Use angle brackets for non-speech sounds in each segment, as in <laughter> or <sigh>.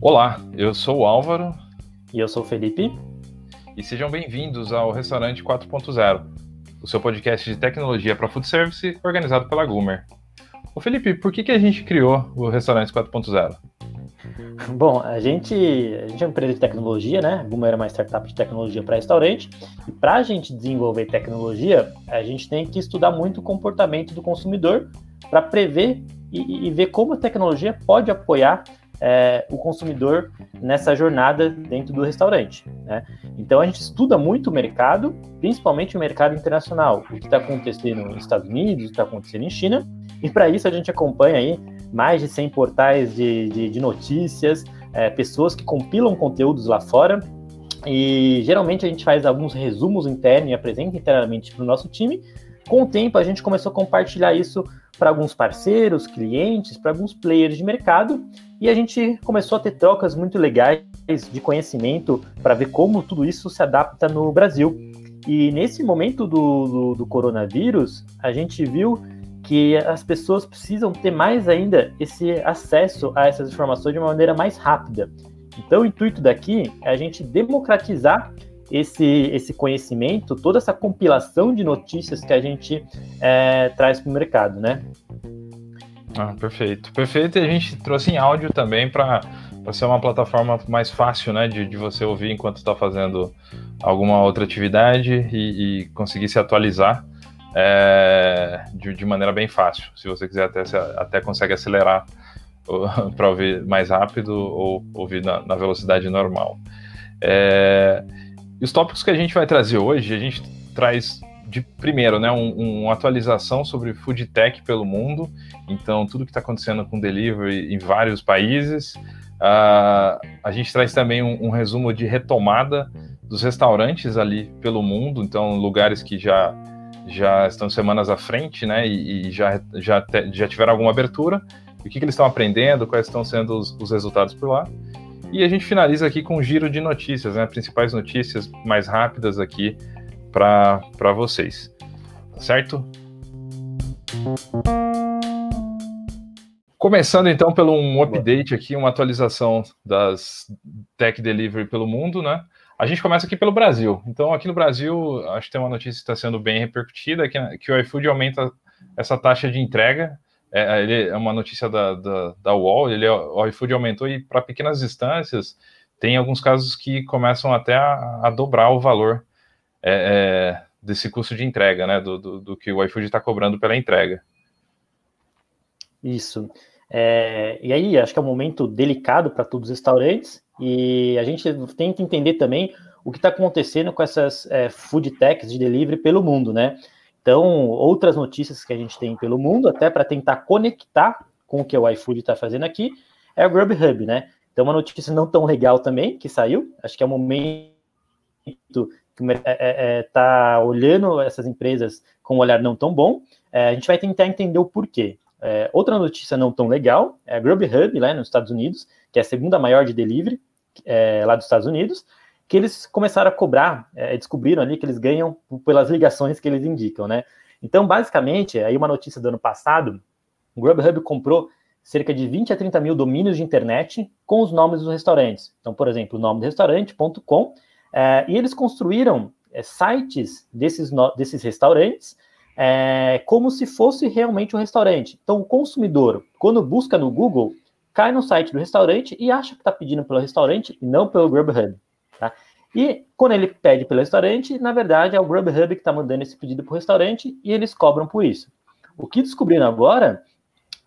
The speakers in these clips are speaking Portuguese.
Olá, eu sou o Álvaro. E eu sou o Felipe. E sejam bem-vindos ao Restaurante 4.0, o seu podcast de tecnologia para food service organizado pela Gumer. Ô Felipe, por que, que a gente criou o Restaurante 4.0? <laughs> Bom, a gente, a gente é uma empresa de tecnologia, né? A Gumer é uma startup de tecnologia para restaurante. E para a gente desenvolver tecnologia, a gente tem que estudar muito o comportamento do consumidor para prever e, e ver como a tecnologia pode apoiar é, o consumidor nessa jornada dentro do restaurante. Né? Então a gente estuda muito o mercado, principalmente o mercado internacional, o que está acontecendo nos Estados Unidos, o que está acontecendo em China, e para isso a gente acompanha aí mais de 100 portais de, de, de notícias, é, pessoas que compilam conteúdos lá fora, e geralmente a gente faz alguns resumos internos e apresenta internamente para o nosso time. Com o tempo a gente começou a compartilhar isso para alguns parceiros, clientes, para alguns players de mercado, e a gente começou a ter trocas muito legais de conhecimento para ver como tudo isso se adapta no Brasil. E nesse momento do, do, do, coronavírus, a gente viu que as pessoas precisam ter mais ainda esse acesso a essas informações de uma maneira mais rápida. Então, o intuito daqui é a gente democratizar esse, esse conhecimento, toda essa compilação de notícias que a gente é, traz para o mercado, né? Ah, perfeito. Perfeito. E a gente trouxe em áudio também para ser uma plataforma mais fácil, né, de, de você ouvir enquanto está fazendo alguma outra atividade e, e conseguir se atualizar é, de, de, maneira bem fácil. Se você quiser, até, até consegue acelerar <laughs> para ouvir mais rápido ou ouvir na, na velocidade normal. É, os tópicos que a gente vai trazer hoje, a gente traz de primeiro, né, um, uma atualização sobre food tech pelo mundo. Então, tudo que está acontecendo com delivery em vários países. Uh, a gente traz também um, um, resumo de retomada dos restaurantes ali pelo mundo. Então, lugares que já já estão semanas à frente, né, e, e já já, te, já tiveram alguma abertura. O que, que eles estão aprendendo? Quais estão sendo os, os resultados por lá? E a gente finaliza aqui com um giro de notícias, né? Principais notícias mais rápidas aqui para vocês. Tá certo? Começando então pelo um update aqui, uma atualização das Tech Delivery pelo mundo, né? A gente começa aqui pelo Brasil. Então, aqui no Brasil, acho que tem uma notícia que está sendo bem repercutida, que, que o iFood aumenta essa taxa de entrega é, ele é uma notícia da, da, da UOL, ele, o iFood aumentou e para pequenas distâncias tem alguns casos que começam até a, a dobrar o valor é, é, desse custo de entrega, né, do, do, do que o iFood está cobrando pela entrega. Isso. É, e aí, acho que é um momento delicado para todos os restaurantes e a gente tem que entender também o que está acontecendo com essas é, food techs de delivery pelo mundo, né? Então, outras notícias que a gente tem pelo mundo, até para tentar conectar com o que o iFood está fazendo aqui, é o Grubhub, né? Então, uma notícia não tão legal também, que saiu, acho que é um momento que está é, é, é olhando essas empresas com um olhar não tão bom, é, a gente vai tentar entender o porquê. É, outra notícia não tão legal é a Grubhub, lá nos Estados Unidos, que é a segunda maior de delivery é, lá dos Estados Unidos, que eles começaram a cobrar, é, descobriram ali que eles ganham pelas ligações que eles indicam, né? Então, basicamente, aí uma notícia do ano passado, o Grubhub comprou cerca de 20 a 30 mil domínios de internet com os nomes dos restaurantes. Então, por exemplo, o nome do restaurante.com, é, e eles construíram é, sites desses, desses restaurantes é, como se fosse realmente um restaurante. Então, o consumidor, quando busca no Google, cai no site do restaurante e acha que está pedindo pelo restaurante e não pelo Grubhub. Tá? E quando ele pede pelo restaurante, na verdade é o Grubhub que está mandando esse pedido para o restaurante e eles cobram por isso. O que descobriram agora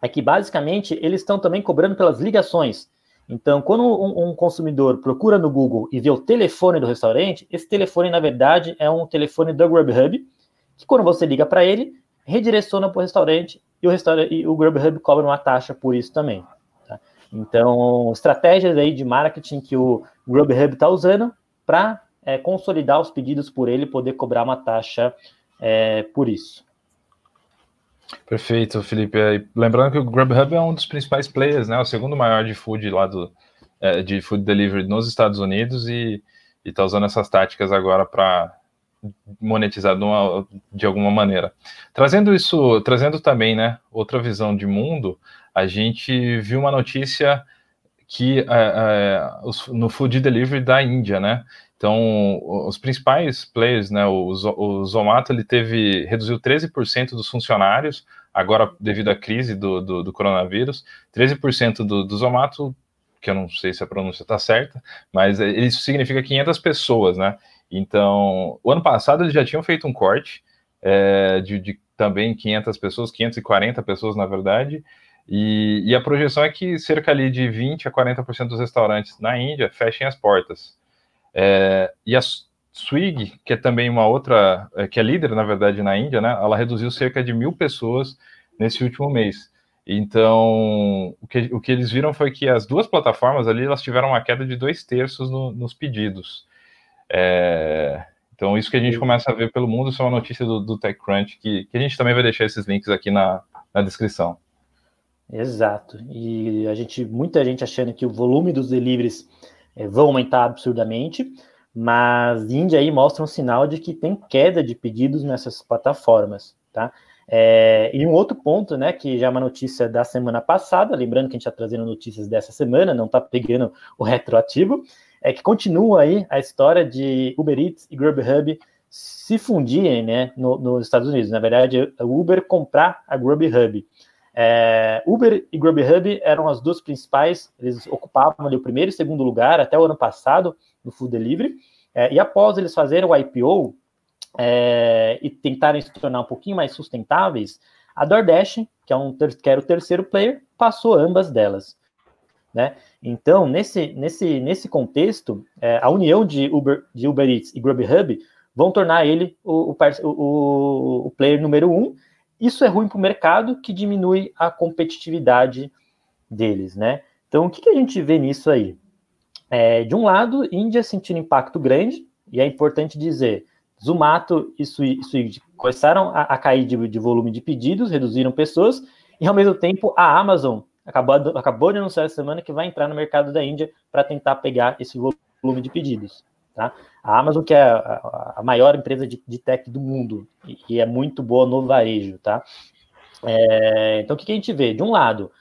é que basicamente eles estão também cobrando pelas ligações. Então, quando um, um, consumidor procura no Google e vê o telefone do restaurante, esse telefone, na verdade, é um telefone do Grubhub, que quando você liga para ele, redireciona para o restaurante e o, restaurante, e o Grubhub cobra uma taxa por isso também. Então, estratégias aí de marketing que o Grubhub está usando para é, consolidar os pedidos por ele poder cobrar uma taxa é, por isso. Perfeito, Felipe. É, lembrando que o Grubhub é um dos principais players, né? O segundo maior de food lá do é, de food delivery nos Estados Unidos e está usando essas táticas agora para monetizado de alguma maneira. Trazendo isso, trazendo também, né, outra visão de mundo, a gente viu uma notícia que é, é, no food delivery da Índia, né? Então, os principais players, né, o, o Zomato, ele teve, reduziu 13% dos funcionários, agora devido à crise do, do, do coronavírus, 13% do, do Zomato, que eu não sei se a pronúncia está certa, mas isso significa 500 pessoas, né? Então, o ano passado eles já tinham feito um corte é, de, de, também 500 pessoas, 540 pessoas, na verdade, e, e, a projeção é que cerca ali de 20 a 40% dos restaurantes na Índia fechem as portas. É, e a Swig, que é também uma outra, é, que é líder, na verdade, na Índia, né, ela reduziu cerca de mil pessoas nesse último mês. Então, o que, o que eles viram foi que as duas plataformas ali, elas tiveram uma queda de dois terços no, nos pedidos. É, então, isso que a gente começa a ver pelo mundo, isso é uma notícia do, do TechCrunch, que, que a gente também vai deixar esses links aqui na, na descrição. Exato. E a gente, muita gente achando que o volume dos deliveries é, vão aumentar absurdamente, mas Índia aí mostra um sinal de que tem queda de pedidos nessas plataformas, tá? É, e um outro ponto, né, que já é uma notícia da semana passada, lembrando que a gente está trazendo notícias dessa semana, não está pegando o retroativo, é que continua aí a história de Uber Eats e Grubhub se fundirem, né, no, nos Estados Unidos. Na verdade, o Uber comprar a Grubhub. É, Uber e Grubhub eram as duas principais, eles ocupavam ali o primeiro e segundo lugar até o ano passado no food delivery, é, e após eles fazerem o IPO é, e tentarem se tornar um pouquinho mais sustentáveis, a DoorDash, que, é um que era o terceiro player, passou ambas delas. Né? Então, nesse, nesse, nesse contexto, é, a união de Uber, de Uber Eats e Grubhub vão tornar ele o, o, o, o player número um, isso é ruim para o mercado, que diminui a competitividade deles, né? Então, o que, que a gente vê nisso aí? É, de um lado, Índia sentindo impacto grande, e é importante dizer, Zumato e Swig começaram a, a cair de, de, volume de pedidos, reduziram pessoas, e ao mesmo tempo a Amazon acabou, acabou de anunciar essa semana que vai entrar no mercado da Índia para tentar pegar esse volume de pedidos. Tá? A Amazon, que é a, maior empresa de, de, tech do mundo e, e, é muito boa no varejo, tá? É, então, o que, que a gente vê? De um lado,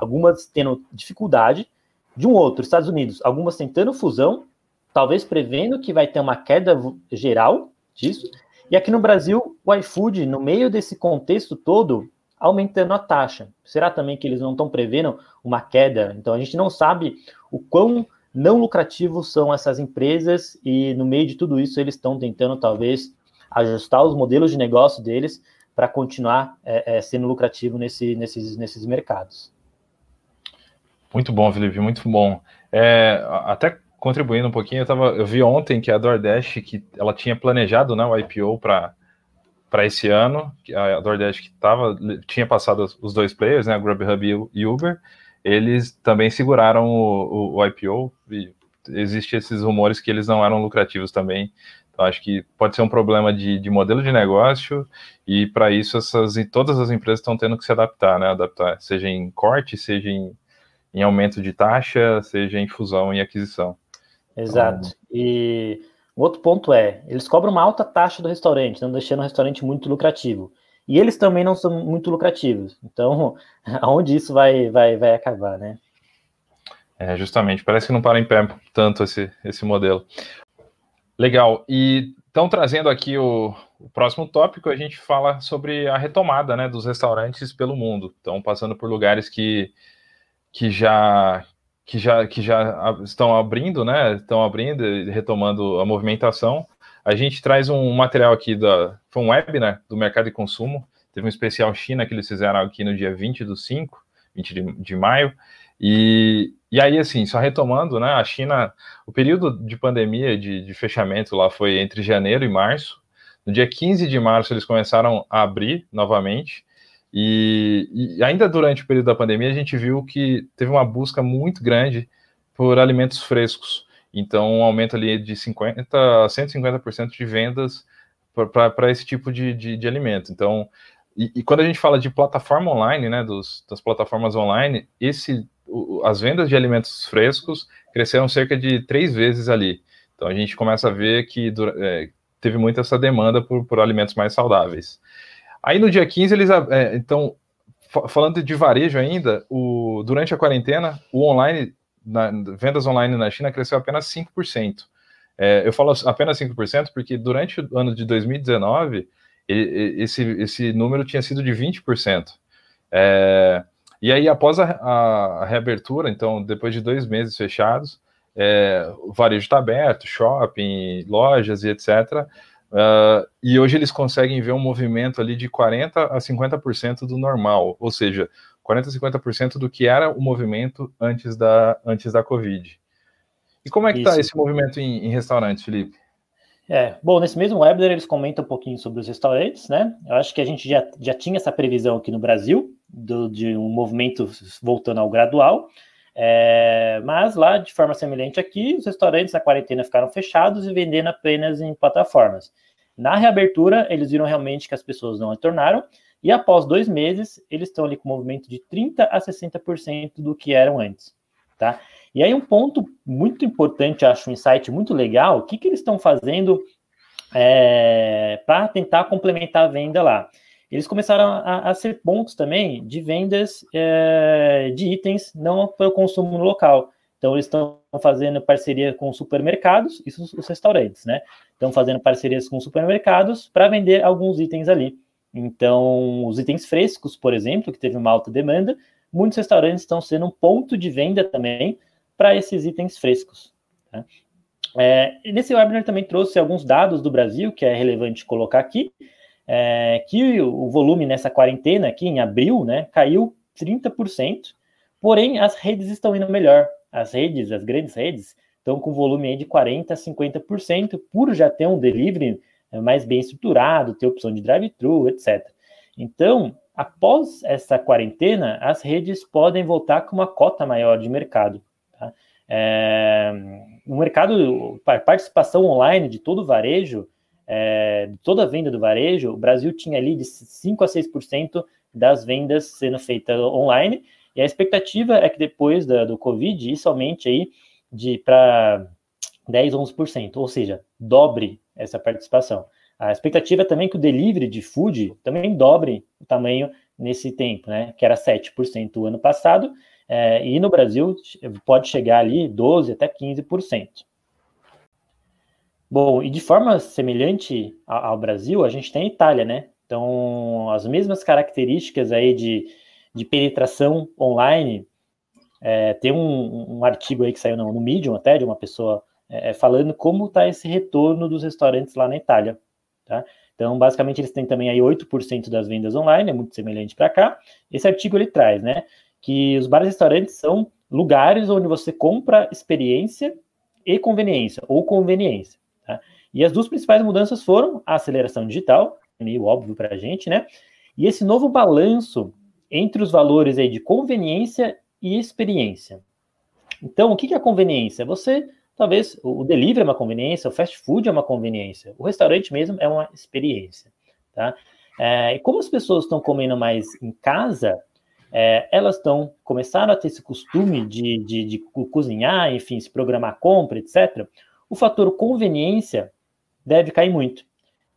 algumas tendo dificuldade, de um outro, Estados Unidos, algumas tentando fusão, talvez prevendo que vai ter uma queda geral disso, e aqui no Brasil, o iFood, no meio desse contexto todo, aumentando a taxa. Será também que eles não estão prevendo uma queda? Então, a gente não sabe o quão não lucrativos são essas empresas e no meio de tudo isso eles estão tentando talvez ajustar os modelos de negócio deles para continuar é, é, sendo lucrativo nesse, nesses, nesses mercados. Muito bom, Felipe, muito bom. É, até contribuindo um pouquinho, eu, tava, eu vi ontem que a DoorDash que ela tinha planejado né, o IPO para para esse ano, a DoorDash que tava, tinha passado os dois players, né, a Grubhub e Uber, eles também seguraram o, o, o IPO e existem esses rumores que eles não eram lucrativos também. Então, acho que pode ser um problema de, de modelo de negócio e para isso essas todas as empresas estão tendo que se adaptar, né? Adaptar, seja em corte, seja em, em aumento de taxa, seja em fusão e aquisição. Exato. Então, e outro ponto é, eles cobram uma alta taxa do restaurante, não deixando o restaurante muito lucrativo. E eles também não são muito lucrativos. Então, <laughs> aonde isso vai, vai, vai acabar, né? É, justamente, parece que não para em pé tanto esse, esse modelo. Legal. E então, trazendo aqui o, o, próximo tópico, a gente fala sobre a retomada né, dos restaurantes pelo mundo. Então, passando por lugares que, que já que já que já estão abrindo, né? Estão abrindo e retomando a movimentação. A gente traz um material aqui da. Foi um webinar do mercado de consumo. Teve um especial China que eles fizeram aqui no dia 20 do 5, 20 de, de maio. E, e aí, assim, só retomando, né? A China, o período de pandemia, de, de fechamento lá foi entre janeiro e março. No dia 15 de março, eles começaram a abrir novamente. E, e, ainda durante o período da pandemia, a gente viu que teve uma busca muito grande por alimentos frescos. Então, um aumento ali de 50% a 150% de vendas para esse tipo de, de, de, alimento. Então, e, e, quando a gente fala de plataforma online, né, dos, das plataformas online, esse, o, as vendas de alimentos frescos cresceram cerca de três vezes ali. Então, a gente começa a ver que é, teve muito essa demanda por, por alimentos mais saudáveis. Aí no dia 15, eles, é, então, falando de varejo ainda, o, durante a quarentena, o online, na, vendas online na China cresceu apenas 5%. É, eu falo apenas 5% porque durante o ano de 2019, esse, esse número tinha sido de 20%. É, e aí, após a, a, reabertura, então, depois de dois meses fechados, é, o varejo está aberto, shopping, lojas e etc. Uh, e hoje eles conseguem ver um movimento ali de 40% a 50% do normal, ou seja, 40% a 50% do que era o movimento antes da, antes da Covid. E como é que está esse movimento em, em restaurantes, Felipe? É, bom, nesse mesmo webinar eles comentam um pouquinho sobre os restaurantes, né? Eu acho que a gente já, já tinha essa previsão aqui no Brasil, do, de um movimento voltando ao gradual, é, mas lá, de forma semelhante aqui, os restaurantes na quarentena ficaram fechados e vendendo apenas em plataformas. Na reabertura, eles viram realmente que as pessoas não retornaram, e após dois meses, eles estão ali com movimento de 30% a 60% do que eram antes, tá? E aí um ponto muito importante, acho um insight muito legal, o que, que eles estão fazendo é, para tentar complementar a venda lá? Eles começaram a, a ser pontos também de vendas é, de itens não para o consumo local. Então, eles estão fazendo parceria com supermercados, isso os restaurantes, né? Estão fazendo parcerias com supermercados para vender alguns itens ali. Então, os itens frescos, por exemplo, que teve uma alta demanda, muitos restaurantes estão sendo um ponto de venda também para esses itens frescos. Tá? É, nesse webinar também trouxe alguns dados do Brasil, que é relevante colocar aqui, é, que o volume nessa quarentena aqui em abril, né, caiu 30%, porém as redes estão indo melhor as redes, as grandes redes, estão com volume aí de 40% a 50%, por já ter um delivery mais bem estruturado, ter opção de drive-thru, etc. Então, após essa quarentena, as redes podem voltar com uma cota maior de mercado. Tá? É, no mercado, a participação online de todo o varejo, é, de toda a venda do varejo, o Brasil tinha ali de 5 a 6% das vendas sendo feitas online, e a expectativa é que depois da, do Covid, isso aumente aí de para 10, 11%, ou seja, dobre essa participação. A expectativa é também que o delivery de food também dobre o tamanho nesse tempo, né? Que era 7% o ano passado, é, e no Brasil pode chegar ali 12% até 15%. Bom, e de forma semelhante ao Brasil, a gente tem a Itália, né? Então, as mesmas características aí de de penetração online. É, tem um, um, artigo aí que saiu no, no Medium até, de uma pessoa é, é falando como está esse retorno dos restaurantes lá na Itália. Tá? Então, basicamente, eles têm também aí 8% das vendas online, é muito semelhante para cá. Esse artigo ele traz, né, que os bares e restaurantes são lugares onde você compra experiência e conveniência, ou conveniência. Tá? E as duas principais mudanças foram a aceleração digital, meio óbvio para a gente, né? E esse novo balanço entre os valores aí de conveniência e experiência. Então, o que é conveniência? Você, talvez, o delivery é uma conveniência, o fast food é uma conveniência, o restaurante mesmo é uma experiência, tá? É, e como as pessoas estão comendo mais em casa, é, elas estão começaram a ter esse costume de, de, de cozinhar, enfim, se programar compra, etc. O fator conveniência deve cair muito.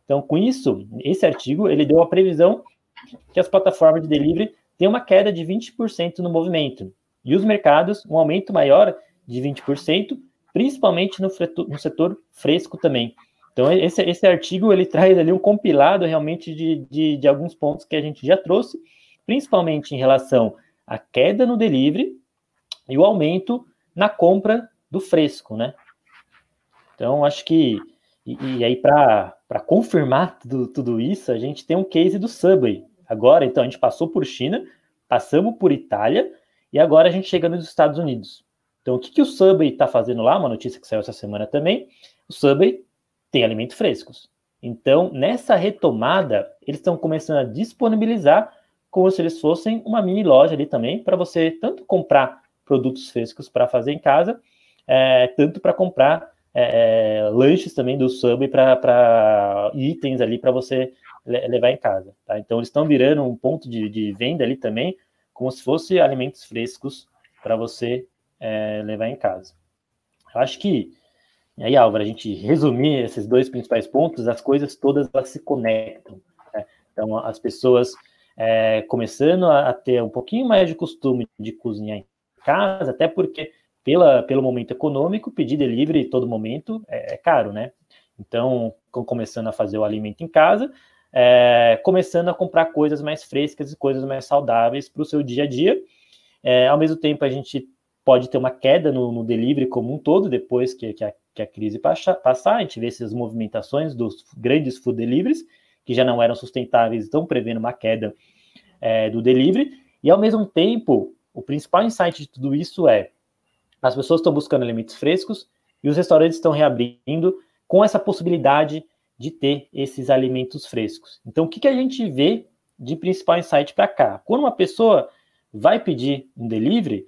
Então, com isso, esse artigo ele deu a previsão que as plataformas de delivery tem uma queda de 20% no movimento. E os mercados, um aumento maior de 20%, principalmente no, no setor fresco também. Então, esse, esse artigo ele traz ali um compilado realmente de, de, de alguns pontos que a gente já trouxe, principalmente em relação à queda no delivery e o aumento na compra do fresco, né? Então, acho que. E, e aí, para confirmar tudo, tudo isso, a gente tem um case do Subway, Agora, então, a gente passou por China, passamos por Itália e agora a gente chega nos Estados Unidos. Então, o que, que o Subway está fazendo lá? Uma notícia que saiu essa semana também. O Subway tem alimentos frescos. Então, nessa retomada, eles estão começando a disponibilizar como se eles fossem uma mini loja ali também, para você tanto comprar produtos frescos para fazer em casa, é, tanto para comprar é, lanches também do Subway para itens ali para você levar em casa. Tá? Então, eles estão virando um ponto de, de, venda ali também, como se fosse alimentos frescos para você é, levar em casa. Eu acho que, E aí, Álvaro, a gente resumir esses dois principais pontos, as coisas todas elas se conectam. Né? Então, as pessoas é, começando a, a, ter um pouquinho mais de costume de cozinhar em casa, até porque, pela, pelo momento econômico, pedir delivery todo momento é, é caro, né? Então, começando a fazer o alimento em casa, é, começando a comprar coisas mais frescas e coisas mais saudáveis para o seu dia a dia. É, ao mesmo tempo, a gente pode ter uma queda no, no delivery como um todo, depois que, que, a, que a, crise passar, a gente vê essas movimentações dos grandes food deliveries, que já não eram sustentáveis, estão prevendo uma queda é, do delivery, e ao mesmo tempo, o principal insight de tudo isso é as pessoas estão buscando alimentos frescos e os restaurantes estão reabrindo com essa possibilidade de ter esses alimentos frescos. Então, o que, que a gente vê de principal insight para cá? Quando uma pessoa vai pedir um delivery,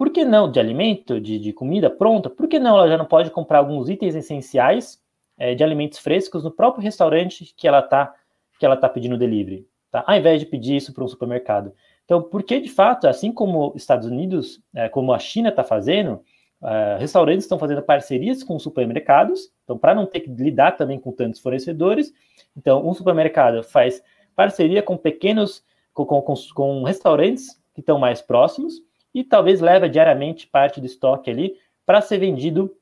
por que não de alimento, de, de comida pronta? Por que não ela já não pode comprar alguns itens essenciais é, de alimentos frescos no próprio restaurante que ela está que ela tá pedindo delivery, tá? Ao invés de pedir isso para um supermercado. Então, porque de fato, assim como Estados Unidos, é, como a China está fazendo, Uh, restaurantes estão fazendo parcerias com supermercados, então, para não ter que lidar também com tantos fornecedores, então, um supermercado faz parceria com pequenos, com, com, com restaurantes que estão mais próximos e talvez leva diariamente parte do estoque ali para ser vendido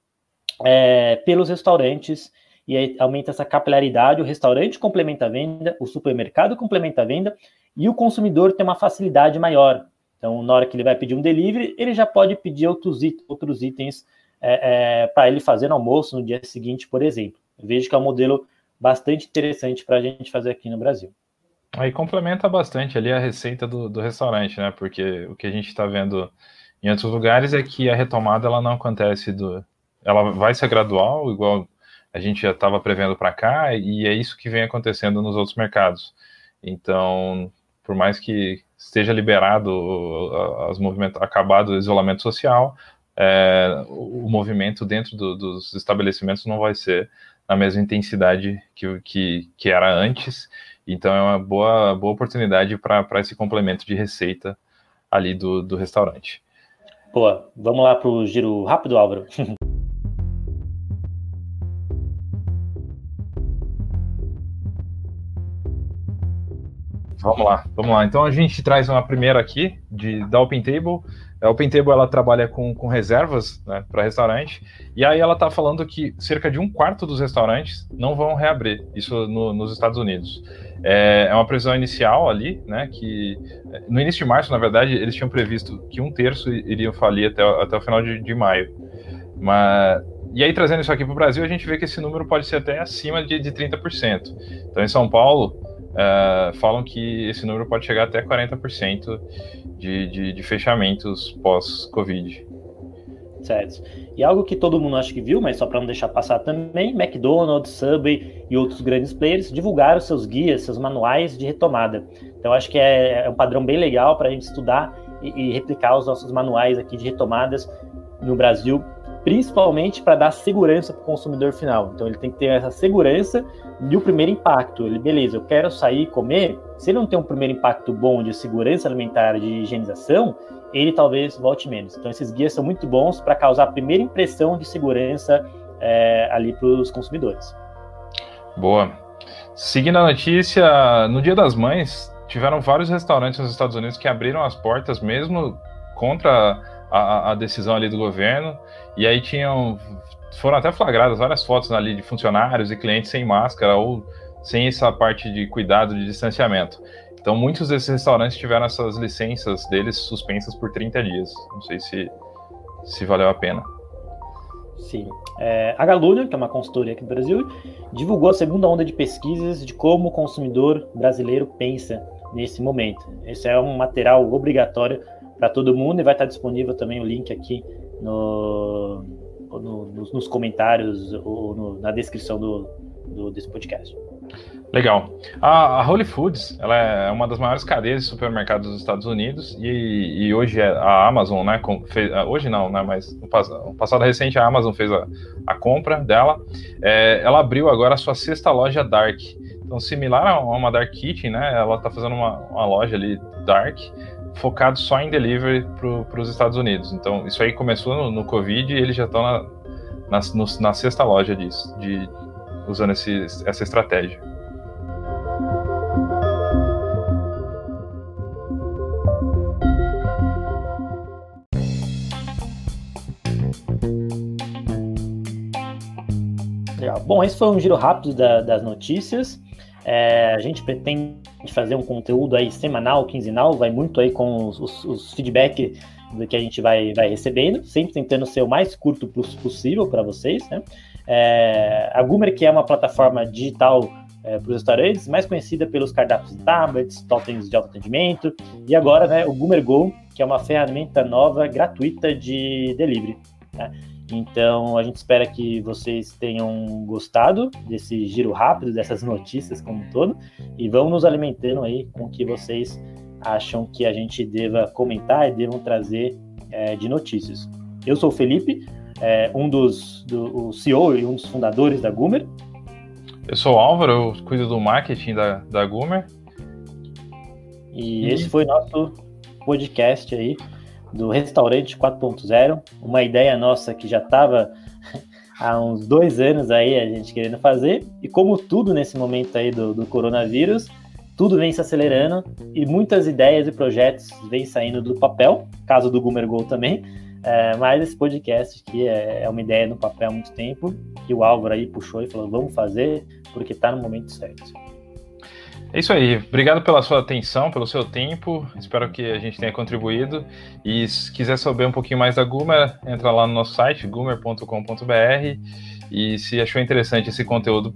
é, pelos restaurantes e aí aumenta essa capilaridade, o restaurante complementa a venda, o supermercado complementa a venda e o consumidor tem uma facilidade maior. Então, na hora que ele vai pedir um delivery, ele já pode pedir outros, it outros itens é, é, para ele fazer no almoço no dia seguinte, por exemplo. Vejo que é um modelo bastante interessante para a gente fazer aqui no Brasil. Aí complementa bastante ali a receita do, do restaurante, né? Porque o que a gente está vendo em outros lugares é que a retomada ela não acontece do, ela vai ser gradual, igual a gente já estava prevendo para cá, e é isso que vem acontecendo nos outros mercados. Então, por mais que esteja liberado as movimentos, acabado o isolamento social, é, o movimento dentro do, dos estabelecimentos não vai ser na mesma intensidade que, que, que era antes. Então é uma boa, boa oportunidade para esse complemento de receita ali do, do restaurante. Boa, vamos lá para o giro rápido, Álvaro. <laughs> Vamos lá, vamos lá. Então a gente traz uma primeira aqui de, da Open Table. A Open Table ela trabalha com, com reservas né, para restaurante. E aí ela está falando que cerca de um quarto dos restaurantes não vão reabrir, isso no, nos Estados Unidos. É, é, uma previsão inicial ali, né? Que no início de março, na verdade, eles tinham previsto que um terço iriam falir até, até o final de, de maio. Mas e aí, trazendo isso aqui para o Brasil, a gente vê que esse número pode ser até acima de, de 30%. Então, em São Paulo, uh, falam que esse número pode chegar até 40% de, de, de fechamentos pós-Covid. Certo. E algo que todo mundo acho que viu, mas só para não deixar passar também, McDonald's, Subway e outros grandes players divulgaram seus guias, seus manuais de retomada. Então acho que é, é um padrão bem legal para a gente estudar e, e, replicar os nossos manuais aqui de retomadas no Brasil principalmente para dar segurança para o consumidor final. Então ele tem que ter essa segurança e o primeiro impacto. Ele, beleza, eu quero sair e comer. Se ele não tem um primeiro impacto bom de segurança alimentar, de higienização, ele talvez volte menos. Então esses guias são muito bons para causar a primeira impressão de segurança é, ali para os consumidores. Boa. Seguindo a notícia, no Dia das Mães, tiveram vários restaurantes nos Estados Unidos que abriram as portas mesmo contra a, a, decisão ali do governo, e aí tinham, foram até flagradas várias fotos ali de funcionários e clientes sem máscara ou sem essa parte de cuidado de distanciamento. Então, muitos desses restaurantes tiveram essas licenças deles suspensas por 30 dias. Não sei se, se valeu a pena. Sim. É, a Galúnia, que é uma consultoria aqui do Brasil, divulgou a segunda onda de pesquisas de como o consumidor brasileiro pensa nesse momento. Esse é um material obrigatório para todo mundo e vai estar disponível também o link aqui no, no nos, nos, comentários ou no, na descrição do, do, desse podcast. Legal. A, a Holy Foods ela é uma das maiores cadeias de supermercados dos Estados Unidos e, e hoje é a Amazon, né? Fez, hoje não, né? Mas no, no, passado recente a Amazon fez a, a compra dela. É, ela abriu agora a sua sexta loja Dark. Então, similar a uma Dark Kitchen, né? Ela está fazendo uma, uma loja ali Dark focado só em delivery para os Estados Unidos. Então, isso aí começou no, no Covid e eles já estão na, na, na sexta loja disso, de, usando esse, essa estratégia. Legal. Bom, esse foi um giro rápido da, das notícias. É, a gente pretende fazer um conteúdo aí semanal, quinzenal, vai muito aí com os, os, os feedback do que a gente vai, vai recebendo, sempre tentando ser o mais curto possível para vocês, né? É, a Gumer, que é uma plataforma digital é, para os restaurantes, mais conhecida pelos cardápios de tablets, totens de autoatendimento, e agora né, o Gumer Go, que é uma ferramenta nova, gratuita de delivery. Né? Então, a gente espera que vocês tenham gostado desse giro rápido, dessas notícias como um todo, e vão nos alimentando aí com o que vocês acham que a gente deva comentar e devam trazer é, de notícias. Eu sou o Felipe, é, um dos do, CEO e um dos fundadores da Gumer. Eu sou o Álvaro, eu cuido do marketing da, da Gumer. E, e esse foi nosso podcast aí do Restaurante 4.0, uma ideia nossa que já estava <laughs> há uns dois anos aí a gente querendo fazer, e como tudo nesse momento aí do, do coronavírus, tudo vem se acelerando e muitas ideias e projetos vêm saindo do papel, caso do Gumer Go também, é, mas esse podcast aqui é, é, uma ideia no papel há muito tempo, que o Álvaro aí puxou e falou, vamos fazer, porque está no momento certo. É isso aí. Obrigado pela sua atenção, pelo seu tempo. Espero que a gente tenha contribuído. E se quiser saber um pouquinho mais da Gumer, entra lá no nosso site, gumer.com.br. E se achou interessante esse conteúdo,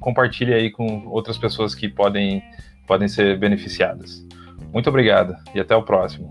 compartilhe aí com outras pessoas que podem, podem ser beneficiadas. Muito obrigado e até o próximo.